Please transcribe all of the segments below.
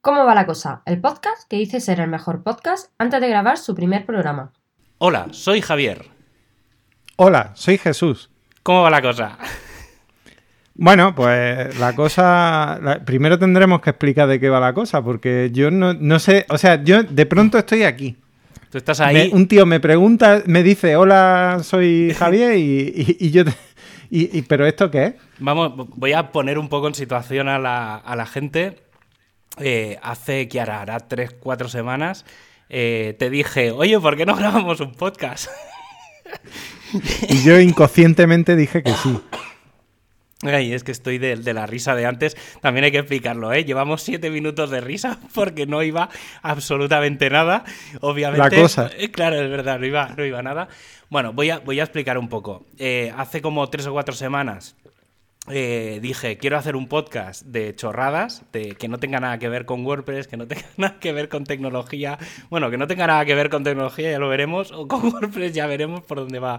¿Cómo va la cosa? El podcast que dice ser el mejor podcast antes de grabar su primer programa. Hola, soy Javier. Hola, soy Jesús. ¿Cómo va la cosa? Bueno, pues la cosa. la- primero tendremos que explicar de qué va la cosa, porque yo no, no sé. O sea, yo de pronto estoy aquí. Tú estás Me- ahí. un tío me pregunta, me dice, hola, soy Javier, y, y- y yo. te- y- y- ¿Pero esto qué es? Vamos, voy a poner un poco en situación a la, a la gente. Eh, hace que hará, hará tres, cuatro semanas eh, te dije, oye, ¿por qué no grabamos un podcast? Y yo inconscientemente dije que sí. Ay, es que estoy de, de la risa de antes. También hay que explicarlo, ¿eh? Llevamos siete minutos de risa porque no iba absolutamente nada. Obviamente. La cosa. Eh, Claro, es verdad, no iba, no iba nada. Bueno, voy a, voy a explicar un poco. Eh, hace como tres o cuatro semanas eh, dije, quiero hacer un podcast de chorradas, de que no tenga nada que ver con WordPress, que no tenga nada que ver con tecnología. Bueno, que no tenga nada que ver con tecnología, ya lo veremos, o con WordPress ya veremos por dónde va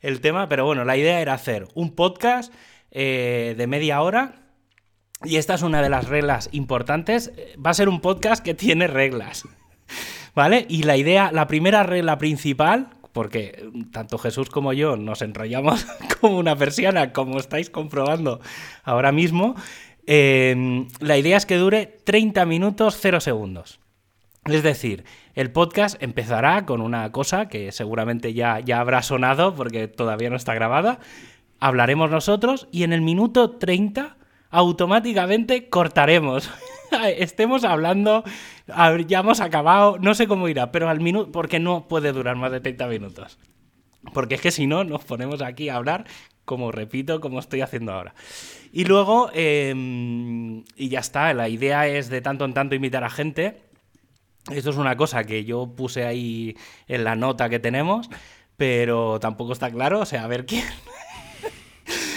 el tema. Pero bueno, la idea era hacer un podcast eh, de media hora. Y esta es una de las reglas importantes. Va a ser un podcast que tiene reglas. ¿Vale? Y la idea, la primera regla principal, porque tanto Jesús como yo nos enrollamos como una persiana, como estáis comprobando ahora mismo, eh, la idea es que dure 30 minutos 0 segundos. Es decir, el podcast empezará con una cosa que seguramente ya, ya habrá sonado porque todavía no está grabada. Hablaremos nosotros y en el minuto 30 automáticamente cortaremos. Estemos hablando, ya hemos acabado, no sé cómo irá, pero al minuto, porque no puede durar más de 30 minutos. Porque es que si no, nos ponemos aquí a hablar, como repito, como estoy haciendo ahora. Y luego, eh, y ya está, la idea es de tanto en tanto invitar a gente. Esto es una cosa que yo puse ahí en la nota que tenemos, pero tampoco está claro, o sea, a ver quién.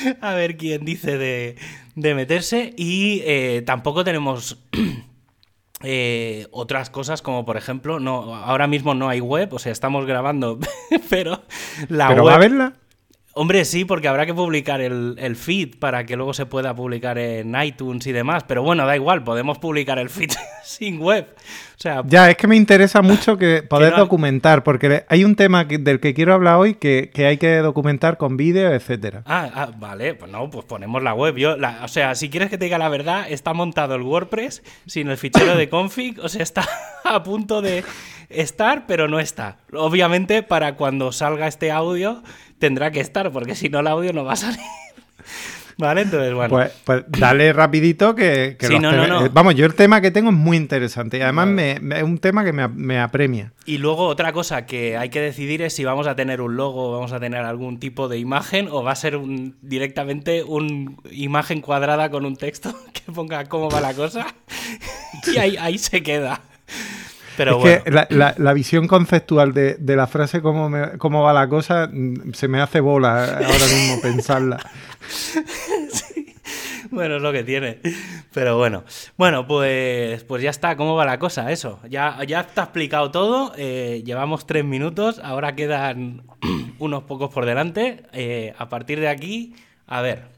a ver quién dice de, de meterse. Y eh, tampoco tenemos eh, otras cosas como por ejemplo, no, ahora mismo no hay web, o sea, estamos grabando, pero la ¿Pero web... va a verla? Hombre, sí, porque habrá que publicar el, el feed para que luego se pueda publicar en iTunes y demás. Pero bueno, da igual, podemos publicar el feed sin web. O sea, Ya, es que me interesa mucho que poder no- documentar, porque hay un tema que- del que quiero hablar hoy que, que hay que documentar con vídeo, etcétera. Ah, ah, vale, pues no, pues ponemos la web. Yo, la- o sea, si quieres que te diga la verdad, está montado el WordPress sin el fichero de config, o sea, está a punto de estar, pero no está. Obviamente, para cuando salga este audio, tendrá que estar, porque si no, el audio no va a salir. Vale, entonces, bueno. Pues, pues dale rapidito que, que Sí, no, no, no. eh, Vamos, yo el tema que tengo es muy interesante y además me- me- es un tema que me, me apremia. Y luego otra cosa que hay que decidir es si vamos a tener un logo, vamos a tener algún tipo de imagen o va a ser un, directamente una imagen cuadrada con un texto que ponga cómo va la cosa y ahí, ahí se queda. Pero es bueno. que la, la- la visión conceptual de, de la frase cómo, me- cómo va la cosa mm, se me hace bola ahora mismo pensarla. Bueno, es lo que tiene. Pero bueno. Bueno, pues, pues ya está. ¿Cómo va la cosa? Eso. Ya, ya está explicado todo. eh, llevamos tres minutos. Ahora quedan unos pocos por delante. Eh, a partir de aquí, a ver.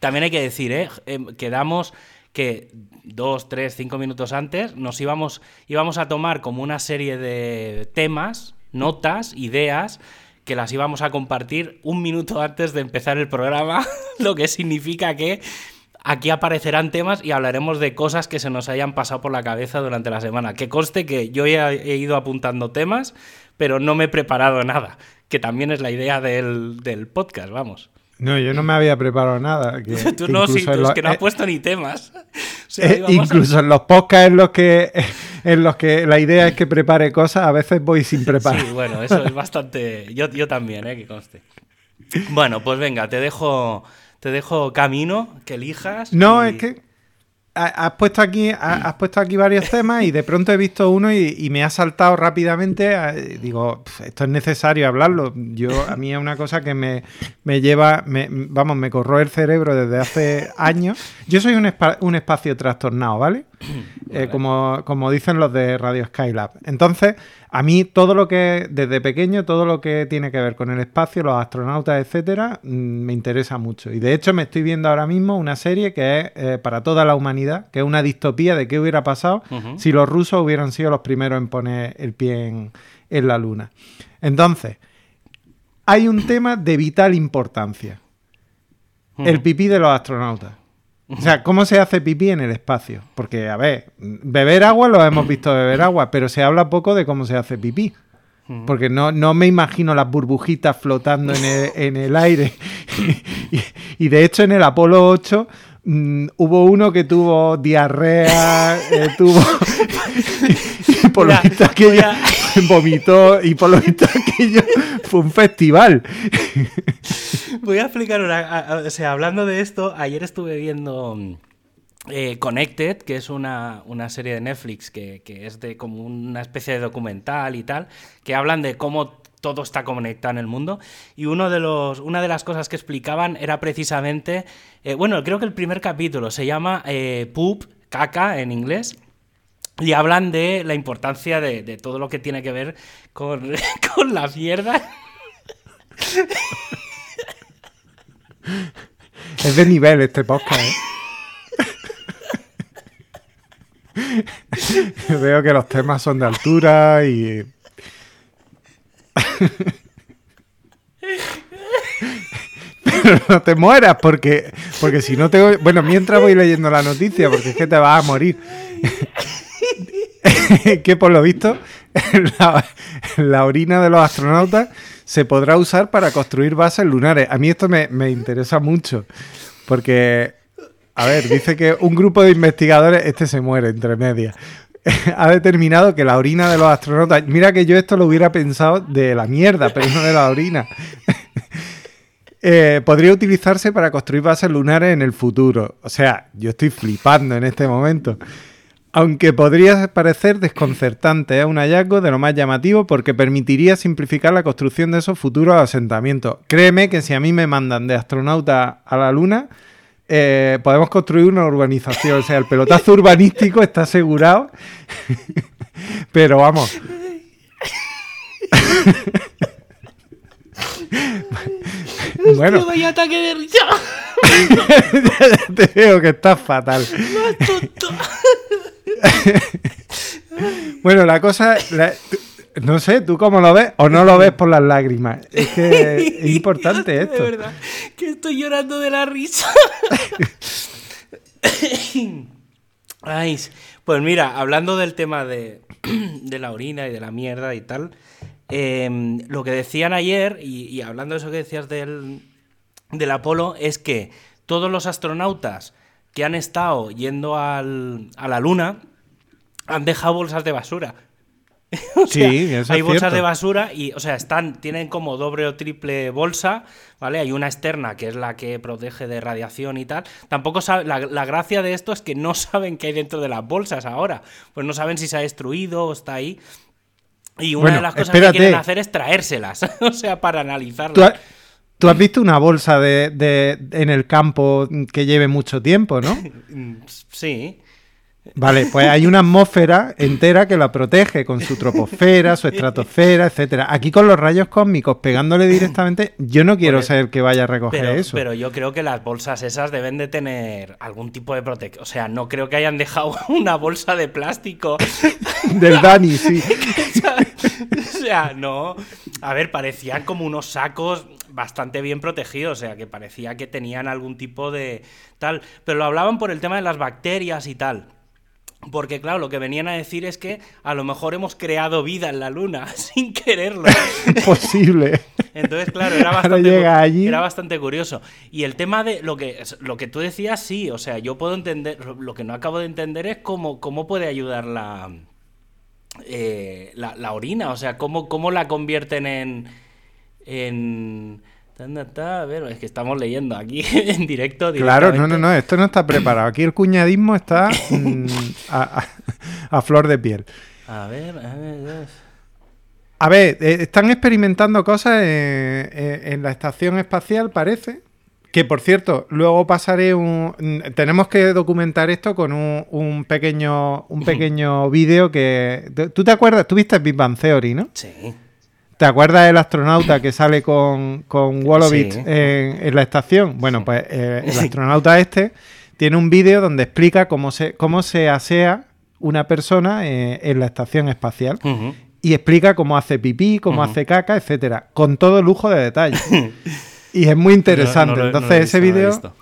También hay que decir, ¿eh? Em, quedamos que dos, tres, cinco minutos antes nos íbamos, íbamos a tomar como una serie de temas, notas, ideas, que las íbamos a compartir un minuto antes de empezar el programa, lo que significa que aquí aparecerán temas y hablaremos de cosas que se nos hayan pasado por la cabeza durante la semana. Que conste que yo ya he ido apuntando temas, pero no me he preparado nada, que también es la idea del, del podcast, vamos. No, yo no me había preparado nada. que- Tú que no, sí, tú es que no has eh, puesto ni temas. O sea, eh, a- incluso en los podcasts en los que en los que la idea es que prepare cosas, a veces voy sin preparar. Sí, bueno, eso es bastante. Yo, yo también, ¿eh? Que conste. Bueno, pues venga, te dejo, te dejo camino, que elijas. No, y- es que has puesto aquí ha- has puesto aquí varios temas y de pronto he visto uno y, y me ha saltado rápidamente. Digo, "Pf, esto es necesario hablarlo. Yo a mí es una cosa que me, me lleva, me- vamos, me corroe el cerebro desde hace años. Yo soy un, espa- un espacio trastornado, ¿vale? eh, como, como dicen los de Radio Skylab. Entonces, a mí todo lo que, desde pequeño, todo lo que tiene que ver con el espacio, los astronautas, etcétera, mm, me interesa mucho. Y de hecho me estoy viendo ahora mismo una serie que es eh, para toda la humanidad, que es una distopía de qué hubiera pasado si los rusos hubieran sido los primeros en poner el pie en, en la luna. Entonces, hay un tema de vital importancia. El pipí de los astronautas. O sea, ¿cómo se hace pipí en el espacio? Porque, a ver, beber agua lo hemos visto beber agua, pero se habla poco de cómo se hace pipí. Porque no, no me imagino las burbujitas flotando en el, en el aire. y, y de hecho, en el Apolo 8 mm, hubo uno que tuvo diarrea, eh, tuvo. y por lo visto aquello vomitó, y por lo visto aquello fue un festival. Voy a explicar una. o sea, hablando de esto, ayer estuve viendo mm, eh, Connected, que es una, una serie de Netflix que, que es de como una especie de documental y tal, que hablan de cómo todo está conectado en el mundo. Y uno de los, una de las cosas que explicaban era precisamente. eh, bueno, creo que el primer capítulo se llama eh, Poop, caca en inglés. Y hablan de la importancia de, de todo lo que tiene que ver con, con la mierda. Es de nivel este podcast. ¿eh? Veo que los temas son de altura y. Pero no te mueras, porque, porque si no te. Bueno, mientras voy leyendo la noticia, porque es que te vas a morir. que por lo visto, la, orina de los astronautas se podrá usar para construir bases lunares. A mí esto me, me interesa mucho, porque, a ver, dice que un grupo de investigadores, este se muere entre medias, ha determinado que la orina de los astronautas, mira que yo esto lo hubiera pensado de la mierda, pero no de la orina. Eh, podría utilizarse para construir bases lunares en el futuro. O sea, yo estoy flipando en este momento. Aunque podría parecer desconcertante, es un hallazgo de lo más llamativo porque permitiría simplificar la construcción de esos futuros asentamientos. Créeme que si a mí me mandan de astronauta a la Luna, eh, podemos construir una urbanización. O sea, el pelotazo urbanístico está asegurado. Pero vamos. bueno, Tío, vaya ataque de risa. te veo que estás fatal. Bueno, la cosa, la- no sé, ¿tú cómo lo ves? ¿O no lo ves por las lágrimas? Es que es importante De esto. verdad, que estoy llorando de la risa. Ay, pues mira, hablando del tema de, de la orina y de la mierda y tal, em, lo que decían ayer, y, y hablando de eso que decías del, del Apolo, es que todos los astronautas que han estado yendo al- a la Luna han dejado bolsas de basura. O sea, Sí, eso hay es bolsas cierto. de basura y, o sea, están, tienen como doble o triple bolsa, ¿vale? Hay una externa que es la que protege de radiación y tal. Tampoco sabe, la, la gracia de esto es que no saben qué hay dentro de las bolsas ahora. Pues no saben si se ha destruido o está ahí. Y una Bueno, de las cosas espérate. que quieren hacer es traérselas, o sea, para analizarlas. ¿Tú, ha- tú has visto una bolsa de, de- en el campo que lleve mucho tiempo, ¿no? Mm, Sí. Vale, pues hay una atmósfera entera que la protege con su troposfera, su estratosfera, etcétera. Aquí con los rayos cósmicos pegándole directamente, yo no quiero Pues, ser el que vaya a recoger Pero, eso. pero yo creo que las bolsas esas deben de tener algún tipo de protección. O sea, no creo que hayan dejado una bolsa de plástico. Del Dani, sí. o sea, no. A ver, parecían como unos sacos bastante bien protegidos. O sea, que parecía que tenían algún tipo de tal. Pero lo hablaban por el tema de las bacterias y tal. Porque, claro, lo que venían a decir es que a lo mejor hemos creado vida en la luna sin quererlo. Posible. Entonces, claro, era bastante, llega allí. era bastante curioso. Y el tema de lo que, lo que tú decías, sí, o sea, yo puedo entender, lo que no acabo de entender es cómo, cómo puede ayudar la, eh, la, la orina, o sea, cómo, cómo la convierten en... en a ver, es que estamos leyendo aquí en directo. Claro, no, no, no, esto no está preparado. Aquí el cuñadismo está mm, a, a- a flor de piel. A ver, a ver, a ver. A ver, eh, están experimentando cosas en, en- en la estación espacial, parece. Que por cierto, luego pasaré un. Tenemos que documentar esto con un, un pequeño, un pequeño vídeo que. ¿Tú te acuerdas? Tú viste Big Bang Theory, ¿no? Sí. ¿Te acuerdas del astronauta que sale con, con Wolowitz Sí. en, en la estación? Bueno, pues eh, el astronauta este tiene un vídeo donde explica cómo se, cómo se asea una persona eh, en la estación espacial. Y explica cómo hace pipí, cómo hace caca, etcétera, con todo lujo de detalle. y es muy interesante. No, no lo- Entonces ese visto, no lo he vídeo visto.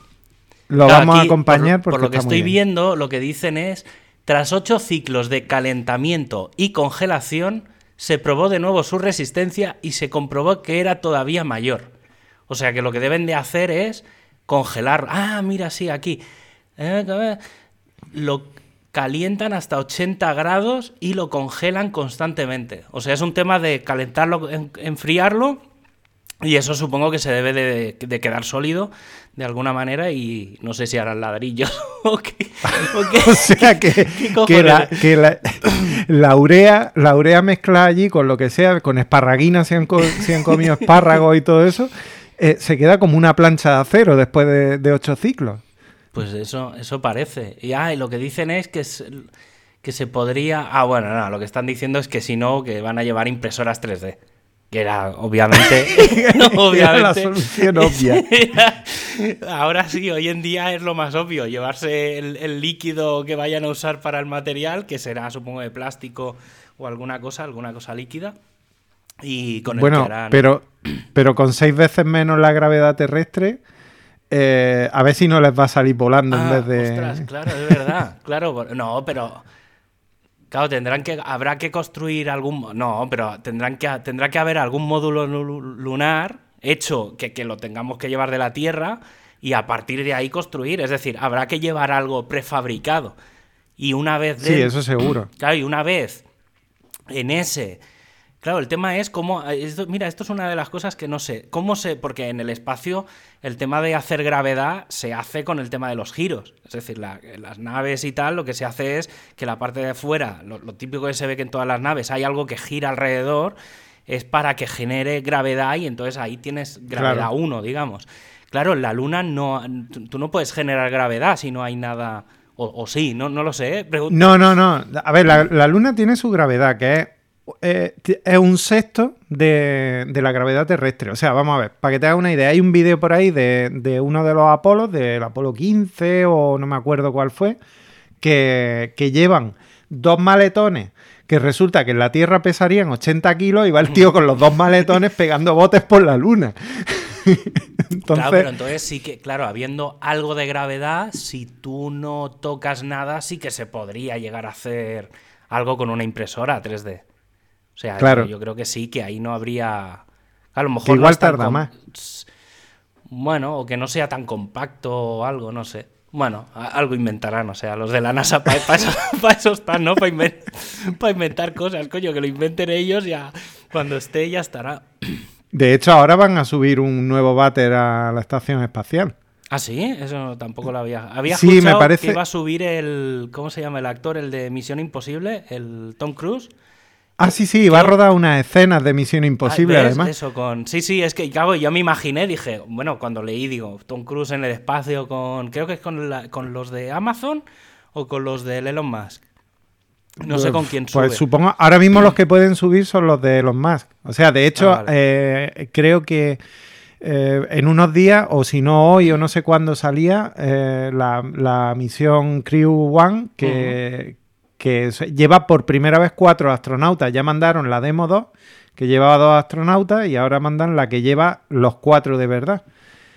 lo Claro, vamos a acompañar por, porque por lo que estoy bien. viendo, lo que dicen es, tras ocho ciclos de calentamiento y congelación, se probó de nuevo su resistencia y se comprobó que era todavía mayor. O sea que lo que deben de hacer es congelar. Ah, mira, sí, aquí. Eh, eh, Lo calientan hasta 80 grados y lo congelan constantemente. O sea, es un tema de calentarlo, en- enfriarlo y eso supongo que se debe de, de quedar sólido de alguna manera y no sé si harán ladrillos o qué. o qué- O sea que, que, la, que la- la urea, la urea mezclada allí con lo que sea, con esparraguina, si han, co- si han comido espárragos y todo eso, eh, se queda como una plancha de acero después de, de ocho ciclos. Pues eso, eso parece. Y, ah, y lo que dicen es que, es- que se podría... Ah, bueno, no, lo que están diciendo es que si no, que van a llevar impresoras 3D. Que era, obviamente... Era obviamente la solución obvia. Ahora sí, hoy en día es lo más obvio, llevarse el, el líquido que vayan a usar para el material, que será supongo de plástico o alguna cosa, alguna cosa líquida. Y con el Bueno, que harán... pero, pero con seis veces menos la gravedad terrestre, eh, a ver si no les va a salir volando Ah, en vez de... ostras, claro, es verdad. Claro, no, pero. Claro, tendrán que. Habrá que construir algún. No, pero tendrán que, tendrá que haber algún módulo lu- lunar hecho que, que lo tengamos que llevar de la Tierra y a partir de ahí construir. Es decir, habrá que llevar algo prefabricado. Y una vez. Sí, de- eso seguro. Claro, y una vez en ese. Claro, el tema es cómo. esto- mira, esto es una de las cosas que no sé. ¿Cómo se.? Porque en el espacio el tema de hacer gravedad se hace con el tema de los giros. Es decir, la- las naves y tal, lo que se hace es que la parte de fuera, lo, lo típico que se ve que en todas las naves hay algo que gira alrededor, es para que genere gravedad y entonces ahí tienes gravedad Claro. 1, digamos. Claro, en la Luna no. Tú no puedes generar gravedad si no hay nada. O, o sí, no, no lo sé. ¿eh? Pregun- No, no, no. A ver, la, la Luna tiene su gravedad, que es, eh, es un sexto de, de la gravedad terrestre. O sea, vamos a ver, para que te hagas una idea, hay un vídeo por ahí de, de uno de los Apolos, del Apolo 15 o no me acuerdo cuál fue, que, que llevan dos maletones que resulta que en la Tierra pesarían 80 kilos y va el tío con los dos maletones pegando botes por la Luna. Entonces, Claro, pero entonces sí que, claro, habiendo algo de gravedad, si tú no tocas nada, sí que se podría llegar a hacer algo con una impresora 3D. O sea, Claro. yo, creo que sí, que ahí no habría. A lo mejor Que igual tarda más. Bueno, o que no sea tan compacto o algo, no sé. Bueno, algo inventarán, o sea, los de la NASA para eso, pa eso están, ¿no? Para inventar cosas, coño, que lo inventen ellos ya. Cuando esté ya estará. de hecho, ahora van a subir un nuevo váter a la estación espacial. Ah, sí, eso tampoco lo había. Había Sí, me parece- que iba a subir el. ¿Cómo se llama el actor? El de Misión Imposible, el Tom Cruise. Ah, sí, sí, va a rodar unas escenas de Misión Imposible, Ah, además. Eso con. Sí, sí, es que claro, yo me imaginé, dije, bueno, cuando leí, digo, Tom Cruise en el espacio con. Creo que es con, la- con los de Amazon o con los de Elon Musk. No sé con quién sube. Pues supongo, ahora mismo los que pueden subir son los de los Musk. O sea, de hecho, Ah, vale. eh, creo que eh, en unos días, o si no hoy o no sé cuándo salía, eh, la, la misión Crew One, que, que lleva por primera vez cuatro astronautas. Ya mandaron la demo 2, que llevaba dos astronautas, y ahora mandan la que lleva los cuatro de verdad.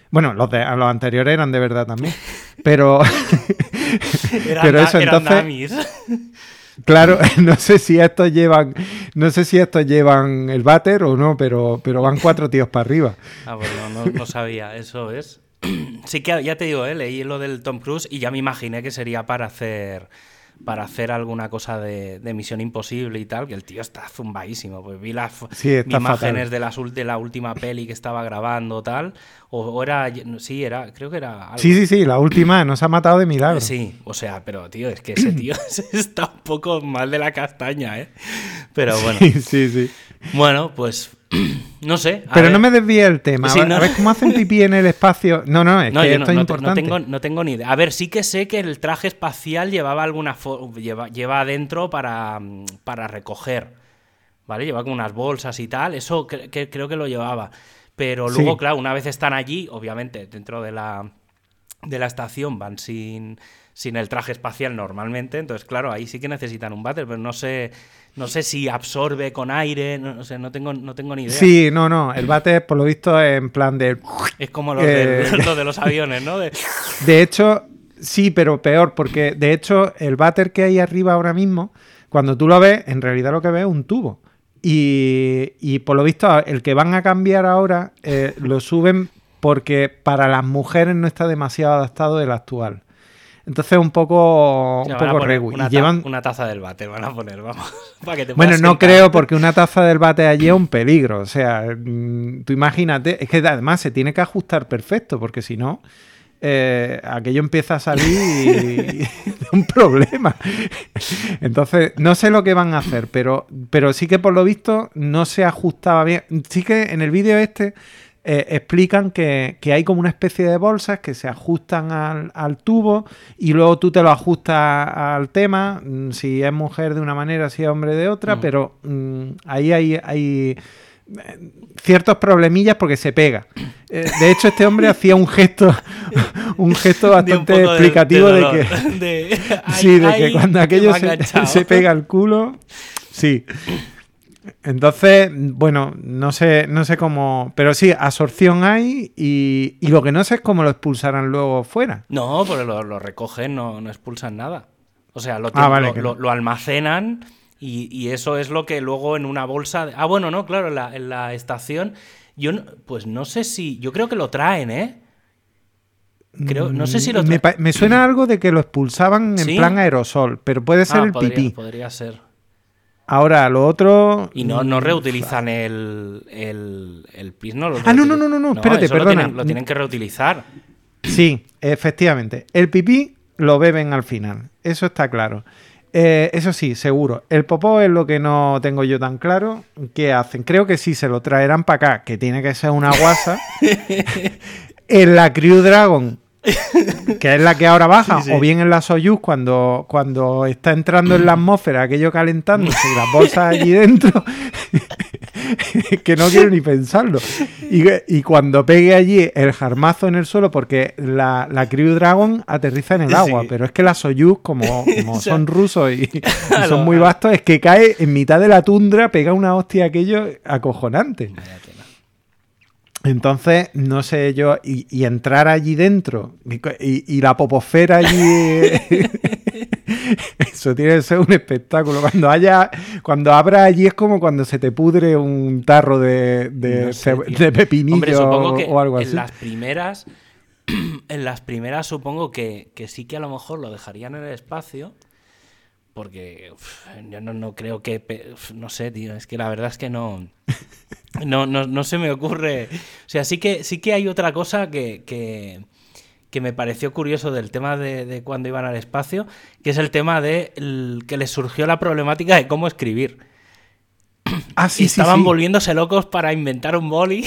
Bueno, los, de, los anteriores eran de verdad también. Pero, Eran pero eso, eran entonces. Claro, no sé si estos llevan, no sé si estos llevan el váter o no, pero, pero van cuatro tíos para arriba. Ah, pues no, no, no sabía, eso es. Sí que ya te digo, eh, leí lo del Tom Cruise y ya me imaginé que sería para hacer para hacer alguna cosa de, de Misión Imposible y tal, que el tío está zumbadísimo. Pues vi las Sí, imágenes fatal. de, las, de la última peli que estaba grabando tal, o, o era, sí, era, creo que era algo- Sí, sí, sí, la última nos ha matado de milagro. Sí, o sea, pero tío, es que ese tío está un poco mal de la castaña, ¿eh? Pero bueno. Sí, sí, sí. Bueno, pues no sé. Pero ver. no me desvíe el tema. Sí, a, ver, no. a ver cómo hacen pipí en el espacio. No, no, es No, que esto no, es no te- no importante. tengo, no tengo ni idea. A ver, sí que sé que el traje espacial llevaba alguna lleva, lleva adentro para, mm, para recoger. ¿Vale? Lleva como unas bolsas y tal. Eso que- creo que lo llevaba. Pero luego, Sí. claro, una vez están allí, obviamente, dentro de la, de la estación van sin, sin el traje espacial normalmente. Entonces, claro, ahí sí que necesitan un váter, pero no sé, no sé si absorbe con aire, no, no sé, no tengo, no tengo ni idea. Sí, no, no. El bate, por lo visto, es en plan de. Es como los, Eh, de, los de los aviones, ¿no? De- De hecho, sí, pero peor, porque de hecho, el váter que hay arriba ahora mismo, cuando tú lo ves, en realidad lo que ves es un tubo. Y, y por lo visto, el que van a cambiar ahora eh, lo suben porque para las mujeres no está demasiado adaptado el actual. Entonces, un poco, un poco poner regu. Y Una, ta- llevan, una taza del váter van a poner, vamos. para que te Bueno, no sentar. creo porque una taza del bate allí es un peligro. O sea, mm, tú imagínate, es que además se tiene que ajustar perfecto porque si no, eh, aquello empieza a salir y, es un problema. Entonces, no sé lo que van a hacer, pero, pero sí que por lo visto no se ajustaba bien. Sí que en el vídeo este eh, explican que, que hay como una especie de bolsas que se ajustan al, al tubo y luego tú te lo ajustas al tema, mm, si es mujer de una manera, si es hombre de otra, Mm. pero mm, ahí hay, hay eh, ciertos problemillas porque se pega. Eh, de hecho, este hombre hacía un gesto, un gesto De un bastante de- explicativo de, que sí, de que cuando que aquello se, pega al culo, sí. Entonces, bueno, no sé, no sé cómo, pero sí, absorción hay y, y lo que no sé es cómo lo expulsarán luego fuera. No, porque lo, lo recogen, no, no expulsan nada. O sea, lo, Ah, vale, lo, que almacenan y, y eso es lo que luego en una bolsa... de- Ah, bueno, no, claro, en la, en la estación... Yo, no- pues no sé si... Yo creo que lo traen, ¿eh? Creo, no sé si lo Mm, me, me suena algo de que lo expulsaban en ¿Sí? plan aerosol, pero puede ser Ah, el podría, pipí. podría ser. Ahora, lo otro. Y no, no mm, reutilizan el, el, el pis, ¿no? Lo Ah, no, no, no, no, no, espérate, eso lo perdona. tienen- Lo tienen, que reutilizar. Sí, efectivamente. El pipí lo beben al final. Eso está claro. Eh, eso sí, seguro. El popó es lo que no tengo yo tan claro. ¿Qué hacen? Creo que sí se lo traerán para acá, que tiene que ser una guasa. en la Crew Dragon, que es la que ahora baja, Sí, sí. o bien en la Soyuz cuando, cuando está entrando en la atmósfera aquello calentándose y las bolsas allí dentro. que no quiero ni pensarlo. Y, y cuando pegue allí el jarmazo en el suelo, porque la, la Crew Dragon aterriza en el agua, Sí. pero es que la Soyuz, como, como son rusos y, son muy vastos, es que cae en mitad de la tundra, pega una hostia aquello acojonante. Vaya. Entonces, no sé yo, y, y entrar allí dentro y, la poposfera allí, eso tiene que ser un espectáculo. Cuando haya, cuando abra allí es como cuando se te pudre un tarro de, de, No sé, ceb- tío. de pepinillo Hombre, supongo que o algo en las primeras, en las primeras supongo que, que sí que a lo mejor lo dejarían en el espacio, porque uf, yo no, no creo que, uf, no sé, tío, es que la verdad es que no, no, no, no se me ocurre, o sea, sí que, sí que hay otra cosa que, que, que me pareció curioso del tema de, de cuando iban al espacio, que es el tema de el- que les surgió la problemática de cómo escribir. Ah, y sí, sí, estaban sí. volviéndose locos para inventar un boli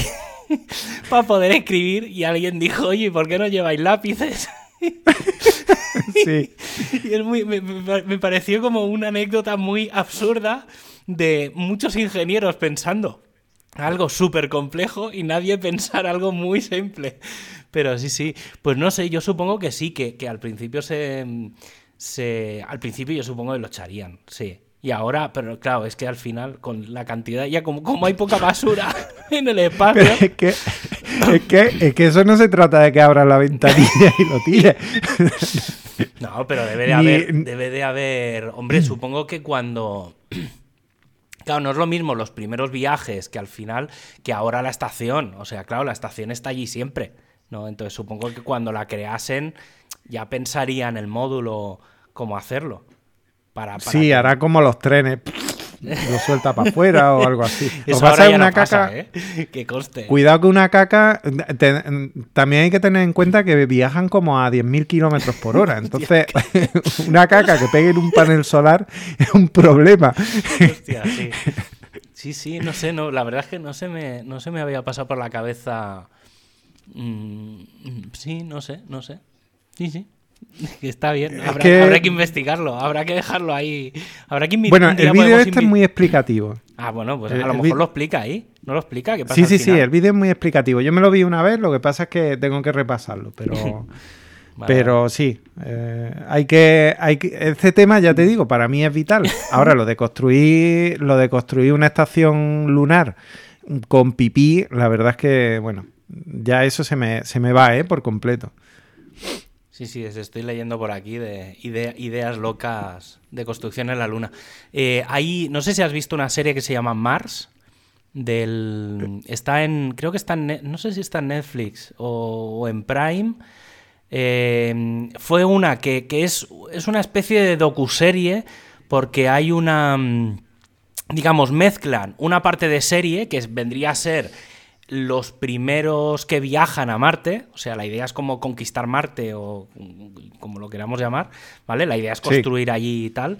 para poder escribir y alguien dijo, oye, ¿por qué no lleváis lápices? Sí. Y es muy, me, pareció como una anécdota muy absurda de muchos ingenieros pensando algo súper complejo y nadie pensar algo muy simple. Pero sí, sí. Pues no sé, yo supongo que sí, que, que al principio se, se... Al principio yo supongo que lo echarían, sí. Y ahora, pero claro, es que al final, con la cantidad, ya como, como hay poca basura en el espacio... Pero es que, es, que, es que eso no se trata de que abras la ventanilla y lo tires. No, pero debe de Ni- haber, debe de haber, hombre, supongo que cuando... Claro, no es lo mismo los primeros viajes que al final que ahora la estación. O sea, claro, la estación está allí siempre, ¿no? Entonces supongo que cuando la creasen ya pensarían el módulo cómo hacerlo. Para, para Sí, que- hará como los trenes. Lo suelta para afuera o algo así. Eso pasa ahora ya una no pasa, caca. ¿eh? Que coste. Cuidado que una caca. te- también hay que tener en cuenta que viajan como a 10.000 kilómetros por hora. Entonces, una caca que pegue en un panel solar es un problema. Hostia, sí. Sí, sí, no sé, no, la verdad es que no se me, no se me había pasado por la cabeza. Mm, sí, no sé, no sé. Sí, sí. Está bien, habrá que... habrá que... investigarlo, habrá que dejarlo ahí. Habrá que Bueno, el vídeo este es muy explicativo. Ah, bueno, pues a lo mejor lo explica ahí. ¿No lo explica? ¿Qué pasa sí, sí, sí, el vídeo es muy explicativo. Yo me lo vi una vez, lo que pasa es que tengo que repasarlo, pero. Pero sí, eh, hay, que, hay que. Este tema, ya te digo, para mí es vital. Ahora, lo de construir, lo de construir una estación lunar con pipí, la verdad es que, bueno, ya eso se me, se me va, ¿eh? Por completo. Sí, sí, estoy leyendo por aquí de ideas locas de construcción en la Luna. Eh, no sé si has visto una serie que se llama Mars. Del, está en, creo que está en, no sé si está en Netflix o, en Prime. Eh, fue una que, es, es, una especie de docuserie porque hay una, digamos, mezclan una parte de serie que vendría a ser los primeros que viajan a Marte, o sea, la idea es como conquistar Marte o como lo queramos llamar, ¿vale? La idea es construir allí y tal.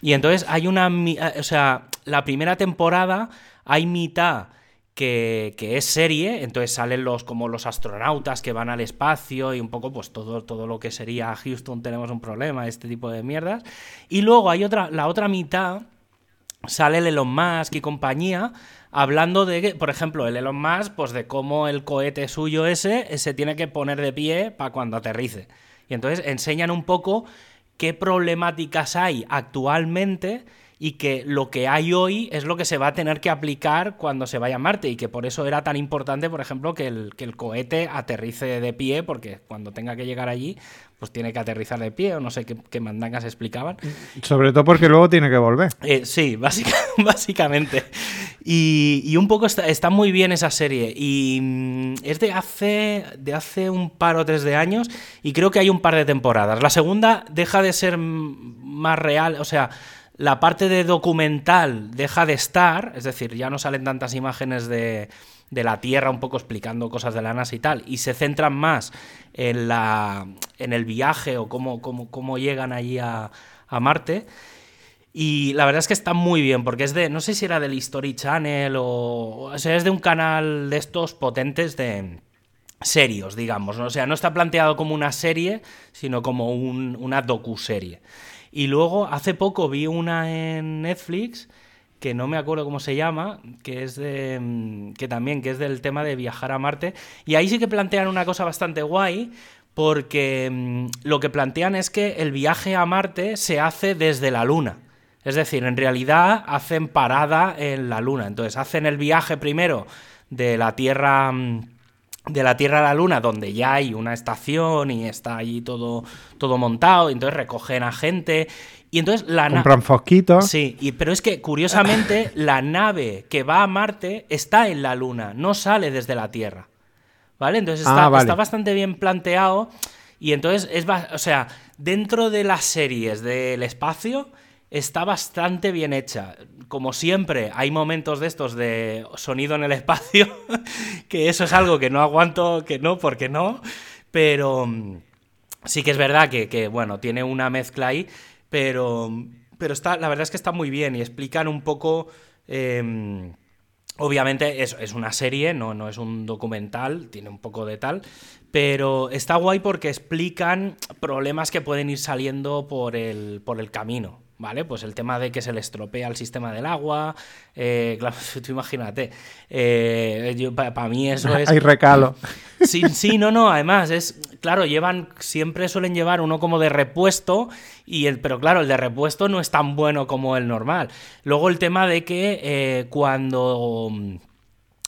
Y entonces hay una, eh, o sea, la primera temporada hay mitad que, es serie, entonces salen los como los astronautas que van al espacio y un poco pues todo, todo lo que sería Houston tenemos un problema, este tipo de mierdas. Y luego hay otra, la otra mitad sale el Elon Musk y compañía hablando de, por ejemplo, el Elon Musk, pues de cómo el cohete suyo ese se tiene que poner de pie para cuando aterrice. Y entonces enseñan un poco qué problemáticas hay actualmente y que lo que hay hoy es lo que se va a tener que aplicar cuando se vaya a Marte y que por eso era tan importante, por ejemplo, que el, que el cohete aterrice de pie, porque cuando tenga que llegar allí, pues tiene que aterrizar de pie o no sé qué, mandangas explicaban. Sobre todo porque luego tiene que volver. Eh, sí, básicamente. Y, un poco está, está, muy bien esa serie y mm, es de hace, de hace un par o tres de años y creo que hay un par de temporadas. La segunda deja de ser más real, o sea la parte de documental deja de estar, es decir, ya no salen tantas imágenes de, la Tierra un poco explicando cosas de la NASA y tal, y se centran más en, la, en el viaje o cómo, cómo, cómo llegan allí a, Marte. Y la verdad es que está muy bien, porque es de, no sé si era del History Channel o, o sea, es de un canal de estos potentes de serios, digamos, o sea, no está planteado como una serie, sino como un, una docuserie. Y luego, hace poco vi una en Netflix que no me acuerdo cómo se llama, que es de, mm, que también que es del tema de viajar a Marte y ahí sí que plantean una cosa bastante guay porque mm, lo que plantean es que el viaje a Marte se hace desde la Luna. Es decir, en realidad hacen parada en la Luna. Entonces hacen el viaje primero de la Tierra mm, de la Tierra a la Luna, donde ya hay una estación y está allí todo, todo montado, y entonces recogen a gente. Y entonces la Compran fosquitos. Sí, y, pero es que curiosamente la nave que va a Marte está en la Luna, no sale desde la Tierra. ¿Vale? Entonces está, ah, está bastante bien planteado. Y entonces es, o sea, dentro de las series del espacio está bastante bien hecha. Como siempre, hay momentos de estos de sonido en el espacio, que eso es algo que no aguanto, que no, porque no, pero mm, sí que es verdad que, bueno, tiene una mezcla ahí, pero, pero está, la verdad es que está muy bien y explican un poco... Em, obviamente es, es, una serie, no, no es un documental, tiene un poco de tal, pero está guay porque explican problemas que pueden ir saliendo por el, por el camino. ¿Vale? Pues el tema de que se le estropea el sistema del agua, eh, claro, tú imagínate, eh, para mí eso es... Hay recalo. Sí, sí, no, no, además es, claro, llevan, siempre suelen llevar uno como de repuesto, y el, pero claro, el de repuesto no es tan bueno como el normal. Luego el tema de que eh, cuando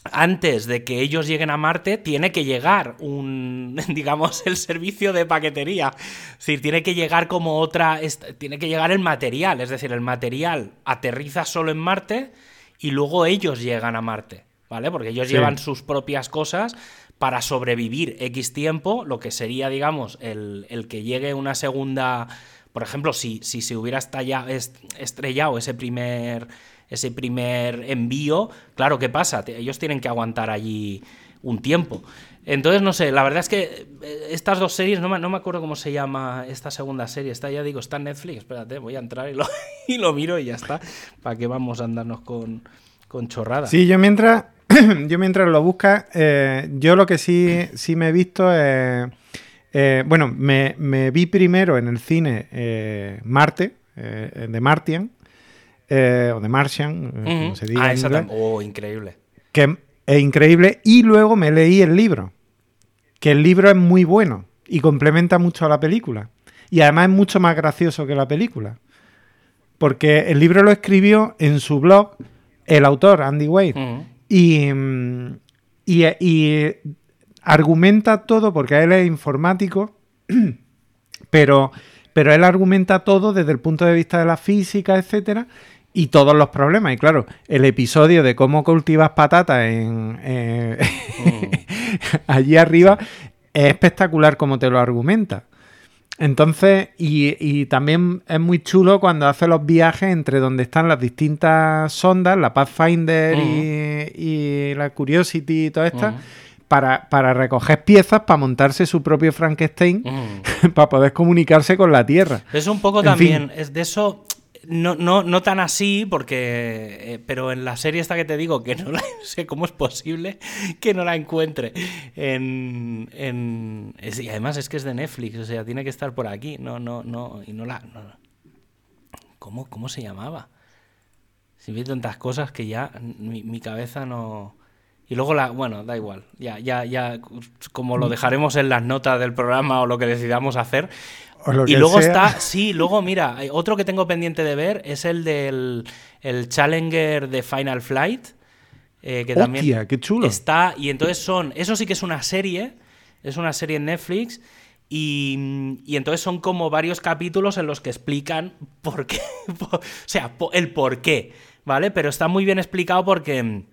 antes de que ellos lleguen a Marte, tiene que llegar un, digamos, el servicio de paquetería. Es decir, tiene que llegar como otra, tiene que llegar el material. Es decir, el material aterriza solo en Marte y luego ellos llegan a Marte, ¿vale? Porque ellos llevan sus propias cosas para sobrevivir X tiempo, lo que sería, digamos, el, el que llegue una segunda... Por ejemplo, si, si se hubiera estrellado ese primer ese primer envío, claro, ¿qué pasa? Ellos tienen que aguantar allí un tiempo. Entonces, no sé, la verdad es que eh, estas dos series, no me, no me acuerdo cómo se llama esta segunda serie, está ya digo, está en Netflix, espérate, voy a entrar y lo, y lo miro y ya está, para que vamos a andarnos con, con chorradas. Sí, yo mientras, yo mientras lo buscas, eh, yo lo que sí, sí me he visto es... eh, bueno, me, me vi primero en el cine Marte, de Martian, eh, o de Martian, eh, como se diga Ah, en esa inglés, Oh, increíble. que es increíble, y luego me leí el libro, que el libro es muy bueno y complementa mucho a la película. Y además es mucho más gracioso que la película. Porque el libro lo escribió en su blog el autor, Andy. Y, mm, y, y argumenta todo, porque él es informático, pero, pero él argumenta todo desde el punto de vista de la física, etcétera, y todos los problemas. Y claro, el episodio de cómo cultivas patatas en, eh, allí arriba es espectacular como te lo argumenta. Entonces, y, y también es muy chulo cuando hace los viajes entre donde están las distintas sondas, la Pathfinder y, y la Curiosity y todas estas, para, para recoger piezas para montarse su propio Frankenstein para poder comunicarse con la Tierra. Es un poco En también, fin. es de eso, no, no, no tan así, porque, eh, pero en la serie esta que te digo, que no la sé cómo es posible que no la encuentre en... en- y además es que es de Netflix, o sea, tiene que estar por aquí, no, no, no, y no la... ¿cómo, ¿Cómo se llamaba? Si vi tantas cosas que ya mi, mi cabeza no... Y luego la, bueno, da igual, ya, ya, ya, como lo dejaremos en las notas del programa o lo que decidamos hacer, y luego sea. está, sí, luego mira, otro que tengo pendiente de ver es el del el Challenger de Final Flight. eh, que también Hostia, qué chulo. está, y entonces son, eso sí que es una serie, es una serie en Netflix, y, y entonces son como varios capítulos en los que explican por qué, o sea, el por qué, ¿vale? Pero está muy bien explicado porque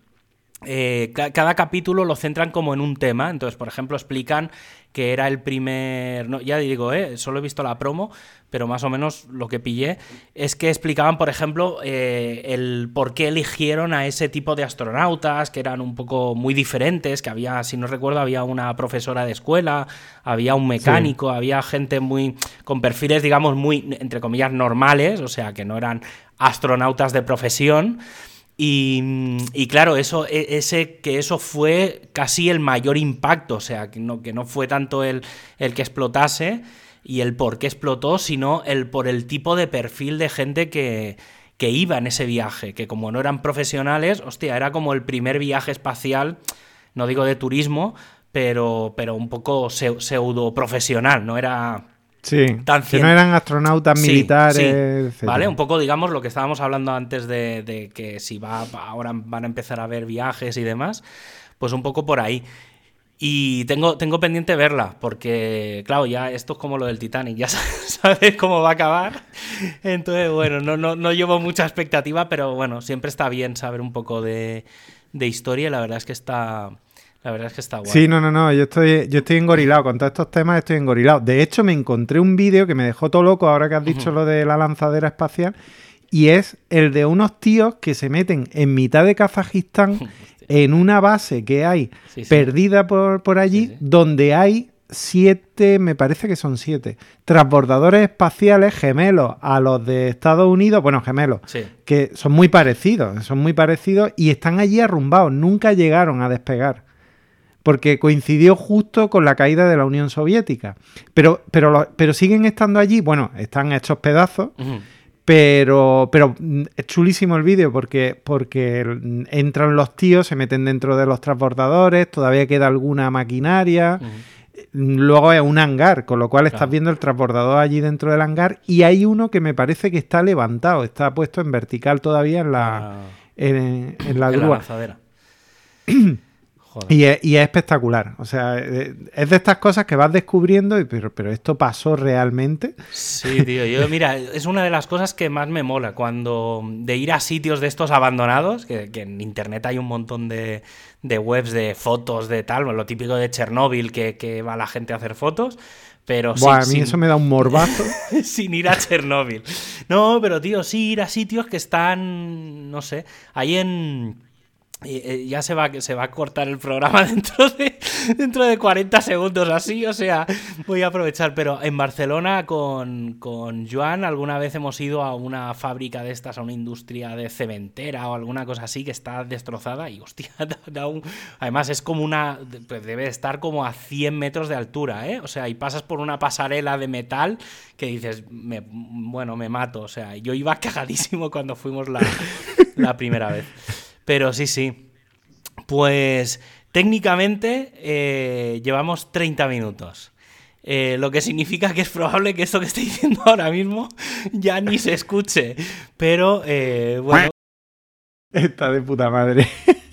eh, ca- cada capítulo lo centran como en un tema. Entonces, por ejemplo, explican que era el primer. No, ya digo, eh, solo he visto la promo, pero más o menos lo que pillé es que explicaban, por ejemplo, eh, el por qué eligieron a ese tipo de astronautas, que eran un poco muy diferentes, que había, si no recuerdo, había una profesora de escuela, había un mecánico, había gente muy. con perfiles, digamos, muy, entre comillas, normales, o sea, que no eran astronautas de profesión. Y, claro, eso, e- que eso fue casi el mayor impacto, o sea, que no, que no fue tanto el, el que explotase y el por qué explotó, sino el por el tipo de perfil de gente que, que iba en ese viaje, que como no eran profesionales, hostia, era como el primer viaje espacial, no digo de turismo, pero, pero un poco seu- pseudo profesional, no era Sí, tan que no eran astronautas Sí, militares. sí. Vale, un poco, digamos, lo que estábamos hablando antes de, de que si va ahora van a empezar a ver viajes y demás, pues un poco por ahí. Y tengo, tengo pendiente verla, porque, claro, ya esto es como lo del Titanic, ya sabes cómo va a acabar. Entonces, bueno, no, no, no llevo mucha expectativa, pero bueno, siempre está bien saber un poco de, de historia y la verdad es que está, la verdad es que está guay. Sí, no, no, no, yo estoy, yo estoy engorilado con todos estos temas, estoy engorilado. De hecho, me encontré un vídeo que me dejó todo loco ahora que has dicho lo de la lanzadera espacial y es el de unos tíos que se meten en mitad de Kazajistán en una base que hay Sí, sí. perdida por, por allí sí. donde hay siete, me parece que son siete, transbordadores espaciales gemelos a los de Estados Unidos, bueno, gemelos, Sí. que son muy parecidos, son muy parecidos y están allí arrumbados, nunca llegaron a despegar. Porque coincidió justo con la caída de la Unión Soviética. Pero, pero, pero siguen estando allí, bueno, están hechos pedazos, pero, pero mm, es chulísimo el vídeo porque, porque mm, entran los tíos, se meten dentro de los transbordadores, todavía queda alguna maquinaria. Ujú. Luego es un hangar, con lo cual estás Claro. viendo el transbordador allí dentro del hangar y hay uno que me parece que está levantado, está puesto en vertical todavía en la, Ah, en, en la en la grúa. lanzadera. Joder. Y es, y es espectacular. O sea, eh, es de estas cosas que vas descubriendo, y, pero, pero esto pasó realmente. Sí, tío, yo mira, es una de las cosas que más me mola cuando de ir a sitios de estos abandonados, que, que en internet hay un montón de, de webs de fotos de tal, lo típico de Chernóbil que, que va la gente a hacer fotos, pero Buah, a sin, mí sin- eso me da un morbazo. sin ir a Chernóbil. No, pero tío, sí ir a sitios que están, no sé, ahí en... eh, ya se va, se va a cortar el programa dentro de, dentro de 40 segundos así, o sea, voy a aprovechar. Pero en Barcelona con, con Joan alguna vez hemos ido a una fábrica de estas, a una industria de cementera o alguna cosa así que está destrozada y hostia, da un... además es como una, pues debe estar como a 100 metros de altura, ¿eh? O sea, y pasas por una pasarela de metal que dices, me, bueno, me mato, o sea, yo iba cagadísimo cuando fuimos la, la primera vez. Pero sí, sí. Pues técnicamente eh, llevamos 30 minutos. Eh, lo que significa que es probable que esto que estoy diciendo ahora mismo ya ni se escuche. Pero eh, bueno. Está de puta madre.